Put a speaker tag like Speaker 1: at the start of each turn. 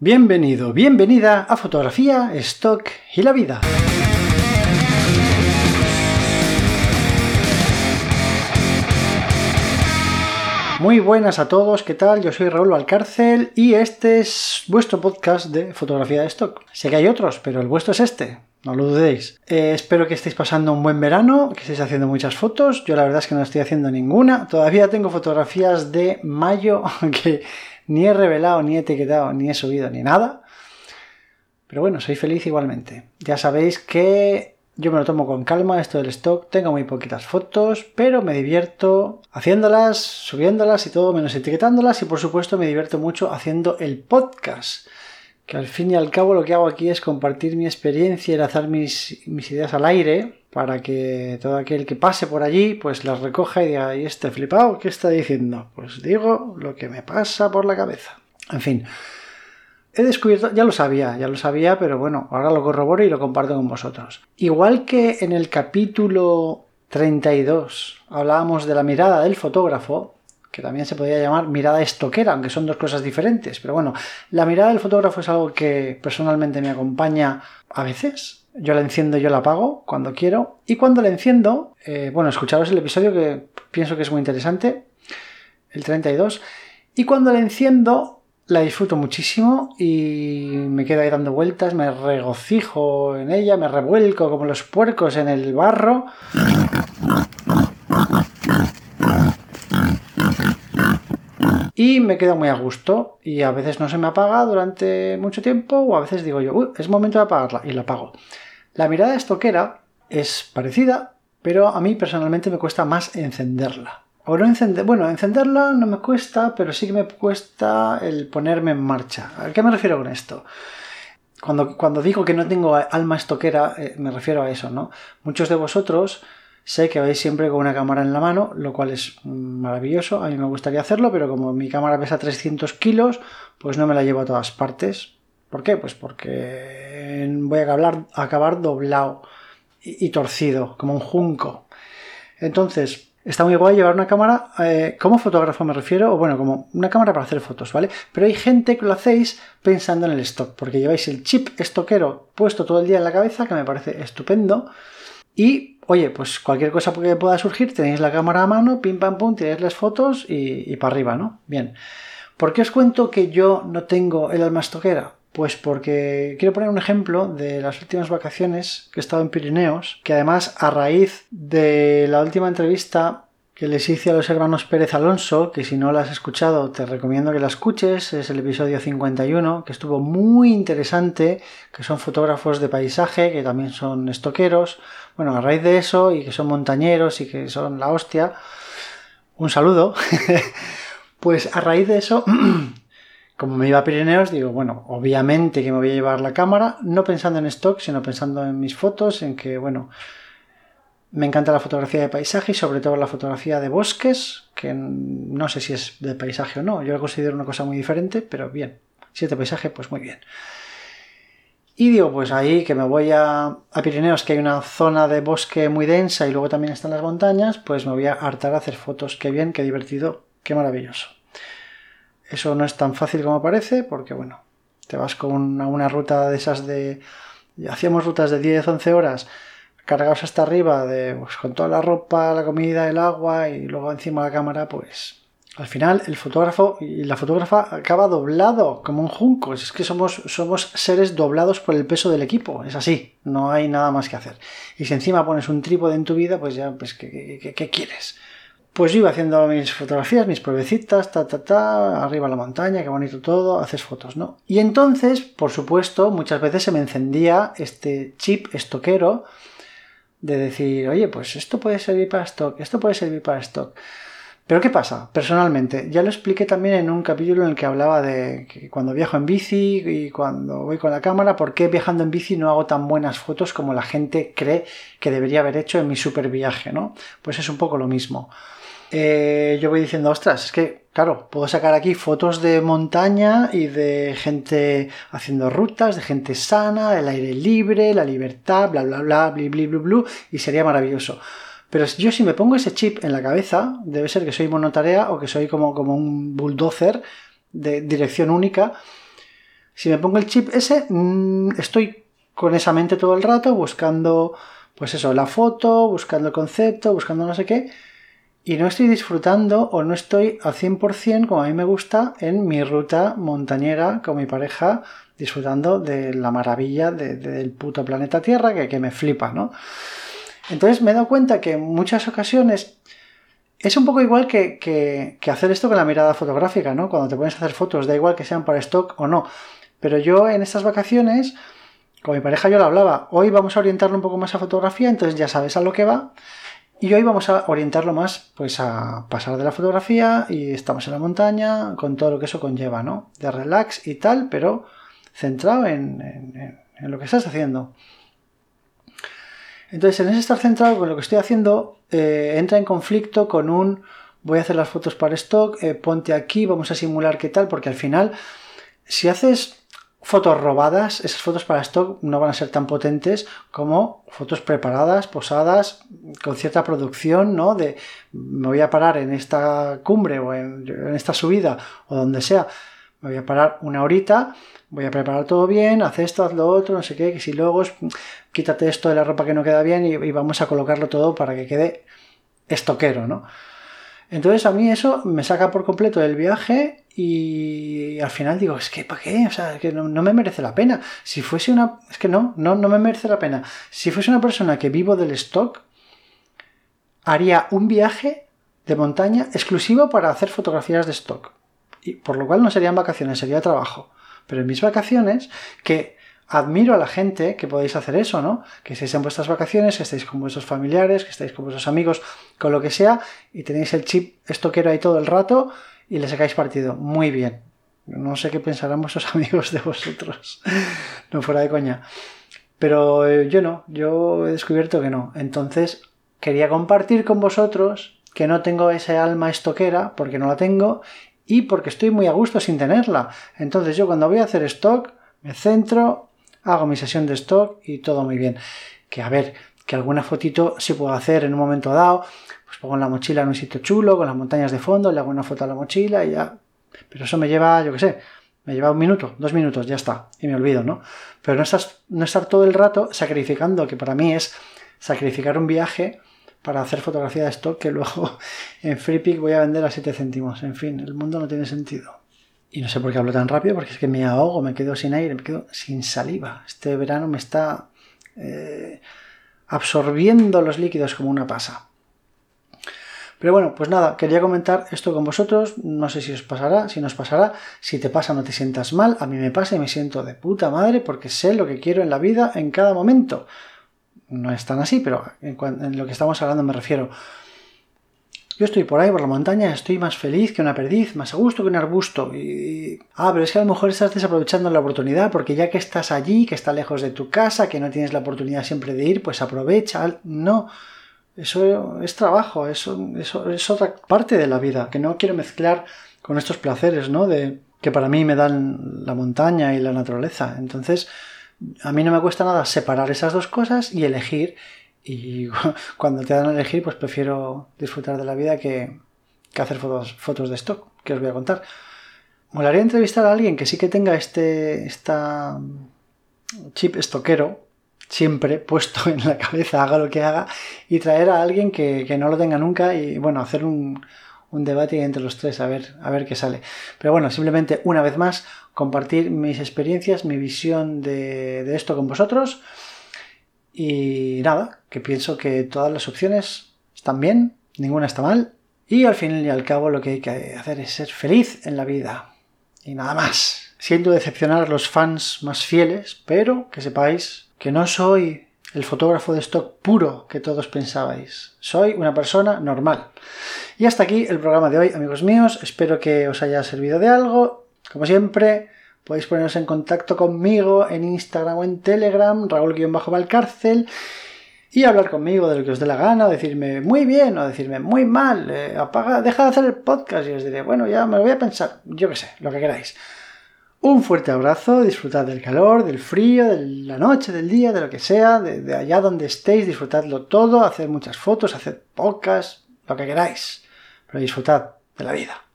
Speaker 1: Bienvenido, bienvenida a Fotografía, Stock y la Vida. Muy buenas a todos, ¿qué tal? Yo soy Raúl Valcárcel y este es vuestro podcast de fotografía de stock. Sé que hay otros, pero el vuestro es este, no lo dudéis. Eh, espero que estéis pasando un buen verano, que estéis haciendo muchas fotos. Yo la verdad es que no estoy haciendo ninguna. Todavía tengo fotografías de mayo que ni he revelado, ni he etiquetado, ni he subido, ni nada. Pero bueno, soy feliz igualmente. Ya sabéis que yo me lo tomo con calma esto del stock, tengo muy poquitas fotos, pero me divierto haciéndolas, subiéndolas y todo, menos etiquetándolas y por supuesto me divierto mucho haciendo el podcast, que al fin y al cabo lo que hago aquí es compartir mi experiencia y lanzar mis, ideas al aire para que todo aquel que pase por allí pues las recoja y diga, ¿y este flipado qué está diciendo? Pues digo lo que me pasa por la cabeza. En fin, he descubierto, ya lo sabía, ya lo sabía, pero bueno, ahora lo corroboro y lo comparto con vosotros. Igual que en el capítulo 32 hablábamos de la mirada del fotógrafo, que también se podría llamar mirada estoquera, aunque son dos cosas diferentes. Pero bueno, la mirada del fotógrafo es algo que personalmente me acompaña a veces. Yo la enciendo, yo la apago cuando quiero. Y cuando la enciendo, eh, bueno, escucharos el episodio que pienso que es muy interesante, el 32. Y cuando la enciendo, la disfruto muchísimo y me quedo ahí dando vueltas, me regocijo en ella, me revuelco como los puercos en el barro. Y me quedo muy a gusto y a veces no se me apaga durante mucho tiempo o a veces digo yo, es momento de apagarla y la apago. La mirada estoquera es parecida, pero a mí personalmente me cuesta más encenderla. O no encender, bueno, encenderla no me cuesta, pero sí que me cuesta el ponerme en marcha. ¿A qué me refiero con esto? Cuando, cuando digo que no tengo alma estoquera, eh, me refiero a eso, ¿no? Muchos de vosotros sé que vais siempre con una cámara en la mano, lo cual es maravilloso. A mí me gustaría hacerlo, pero como mi cámara pesa 300 kilos, pues no me la llevo a todas partes. ¿Por qué? Pues porque voy a acabar, acabar doblado y torcido, como un junco. Entonces, Está muy guay llevar una cámara, eh, como fotógrafo me refiero, o bueno, como una cámara para hacer fotos, ¿vale? Pero hay gente que lo hacéis pensando en el stock, porque lleváis el chip estoquero puesto todo el día en la cabeza, que me parece estupendo. Y, oye, pues cualquier cosa que pueda surgir, tenéis la cámara a mano, pim pam pum, tiráis las fotos y, y para arriba, ¿no? Bien. ¿Por qué os cuento que yo no tengo el alma estoquera? Pues porque quiero poner un ejemplo de las últimas vacaciones que he estado en Pirineos, que además a raíz de la última entrevista que les hice a los hermanos Pérez Alonso, que si no la has escuchado te recomiendo que la escuches, es el episodio 51, que estuvo muy interesante, que son fotógrafos de paisaje, que también son estoqueros, bueno, a raíz de eso y que son montañeros y que son la hostia, un saludo, pues a raíz de eso como me iba a Pirineos, digo, bueno, obviamente que me voy a llevar la cámara, no pensando en stock, sino pensando en mis fotos, en que, bueno, me encanta la fotografía de paisaje y sobre todo la fotografía de bosques, que no sé si es de paisaje o no, yo lo considero una cosa muy diferente, pero bien, si es de paisaje, pues muy bien. Y digo, pues ahí que me voy a, a, Pirineos, que hay una zona de bosque muy densa y luego también están las montañas, pues me voy a hartar a hacer fotos. Qué bien, qué divertido, qué maravilloso. Eso no es tan fácil como parece, porque bueno, te vas con una, ruta de esas de. Hacíamos rutas de 10, 11 horas cargados hasta arriba, de, pues, con toda la ropa, la comida, el agua y luego encima la cámara, pues al final el fotógrafo y la fotógrafa acaba doblado como un junco. Es que somos, somos seres doblados por el peso del equipo. Es así, no hay nada más que hacer. Y si encima pones un trípode en tu vida, pues ya, pues, ¿qué, qué quieres? Pues yo iba haciendo mis fotografías, mis pruebecitas, ta, ta, ta, arriba la montaña, qué bonito todo, haces fotos, ¿no? Y entonces, por supuesto, muchas veces se me encendía este chip estoquero de decir, oye, pues esto puede servir para stock, esto puede servir para stock. Pero ¿qué pasa? Personalmente, ya lo expliqué también en un capítulo en el que hablaba de que cuando viajo en bici y cuando voy con la cámara, ¿por qué viajando en bici no hago tan buenas fotos como la gente cree que debería haber hecho en mi super viaje, ¿no? Pues es un poco lo mismo. Eh, yo voy diciendo, ostras, es que, claro, puedo sacar aquí fotos de montaña y de gente haciendo rutas, de gente sana, el aire libre, la libertad, bla, bla, bla, bli, bli, blu, y sería maravilloso. Pero yo si me pongo ese chip en la cabeza, debe ser que soy monotarea o que soy como, como un bulldozer de dirección única. Si me pongo el chip ese, mm, estoy con esa mente todo el rato buscando, pues eso, la foto, buscando el concepto, buscando no sé qué, y no estoy disfrutando o no estoy al 100% como a mí me gusta en mi ruta montañera con mi pareja, disfrutando de la maravilla del puto planeta Tierra que, que me flipa, ¿no? Entonces me he dado cuenta que en muchas ocasiones es un poco igual que, hacer esto con la mirada fotográfica, ¿no? Cuando te pones a hacer fotos, da igual que sean para stock o no. Pero yo en estas vacaciones, con mi pareja yo lo hablaba, hoy vamos a orientarlo un poco más a fotografía, entonces ya sabes a lo que va. Y hoy vamos a orientarlo más pues a pasar de la fotografía y estamos en la montaña con todo lo que eso conlleva, ¿no? De relax y tal, pero centrado en lo que estás haciendo. Entonces, en ese estar centrado con lo que estoy haciendo, eh, entra en conflicto con un voy a hacer las fotos para stock, eh, ponte aquí, vamos a simular qué tal, porque al final, si haces fotos robadas, esas fotos para stock no van a ser tan potentes como fotos preparadas, posadas, con cierta producción, ¿no? De me voy a parar en esta cumbre o en, esta subida o donde sea, me voy a parar una horita voy a preparar todo bien, haz esto, haz lo otro, no sé qué, que si luego quítate esto de la ropa que no queda bien y, vamos a colocarlo todo para que quede estoquero, ¿no? Entonces a mí eso me saca por completo del viaje y al final digo, es que ¿para qué? O sea, que no, me merece la pena. Si fuese una... Es que no, no, no me merece la pena. Si fuese una persona que vivo del stock, haría un viaje de montaña exclusivo para hacer fotografías de stock. Y por lo cual no serían vacaciones, sería trabajo. Pero en mis vacaciones, que admiro a la gente que podéis hacer eso, ¿no? Que estéis en vuestras vacaciones, que estéis con vuestros familiares, que estéis con vuestros amigos, con lo que sea, y tenéis el chip estoquero ahí todo el rato y le sacáis partido. Muy bien. No sé qué pensarán vuestros amigos de vosotros. no fuera de coña. Pero eh, yo no, yo he descubierto que no. Entonces, quería compartir con vosotros que no tengo esa alma estoquera, porque no la tengo, y porque estoy muy a gusto sin tenerla. Entonces yo cuando voy a hacer stock, me centro, hago mi sesión de stock y todo muy bien. Que a ver, que alguna fotito sí puedo hacer en un momento dado, pues pongo la mochila en un sitio chulo, con las montañas de fondo, le hago una foto a la mochila y ya. Pero eso me lleva, yo qué sé, me lleva un minuto, dos minutos, ya está, y me olvido, ¿no? Pero no, no estar todo el rato sacrificando, que para mí es sacrificar un viaje para hacer fotografía de stock que luego en FreePic voy a vender a 7 céntimos. En fin, el mundo no tiene sentido. Y no sé por qué hablo tan rápido, porque es que me ahogo, me quedo sin aire, me quedo sin saliva. Este verano me está eh, absorbiendo los líquidos como una pasa. Pero bueno, pues nada, quería comentar esto con vosotros. No sé si os pasará, si nos pasará. Si te pasa, no te sientas mal. A mí me pasa y me siento de puta madre porque sé lo que quiero en la vida en cada momento no es tan así, pero en, lo que estamos hablando me refiero. Yo estoy por ahí, por la montaña, estoy más feliz que una perdiz, más a gusto que un arbusto. Y, ah, pero es que a lo mejor estás desaprovechando la oportunidad, porque ya que estás allí, que está lejos de tu casa, que no tienes la oportunidad siempre de ir, pues aprovecha. No, eso es trabajo, eso, eso es otra parte de la vida, que no quiero mezclar con estos placeres, ¿no? De, que para mí me dan la montaña y la naturaleza. Entonces, a mí no me cuesta nada separar esas dos cosas y elegir. Y cuando te dan a elegir, pues prefiero disfrutar de la vida que, hacer fotos, fotos de stock, que os voy a contar. Molaría entrevistar a alguien que sí que tenga este esta chip estoquero siempre puesto en la cabeza, haga lo que haga, y traer a alguien que, que no lo tenga nunca y bueno, hacer un, un debate entre los tres a ver, a ver qué sale. Pero bueno, simplemente una vez más compartir mis experiencias, mi visión de, esto con vosotros. Y nada, que pienso que todas las opciones están bien, ninguna está mal. Y al fin y al cabo lo que hay que hacer es ser feliz en la vida. Y nada más. Siento decepcionar a los fans más fieles, pero que sepáis que no soy el fotógrafo de stock puro que todos pensabais. Soy una persona normal. Y hasta aquí el programa de hoy, amigos míos. Espero que os haya servido de algo. Como siempre, podéis poneros en contacto conmigo en Instagram o en Telegram, Raúl-Valcárcel, y hablar conmigo de lo que os dé la gana, o decirme muy bien o decirme muy mal, eh, apaga, deja de hacer el podcast y os diré, bueno, ya me lo voy a pensar, yo qué sé, lo que queráis. Un fuerte abrazo, disfrutad del calor, del frío, de la noche, del día, de lo que sea, de, allá donde estéis, disfrutadlo todo, hacer muchas fotos, hacer podcasts, lo que queráis, pero disfrutad de la vida.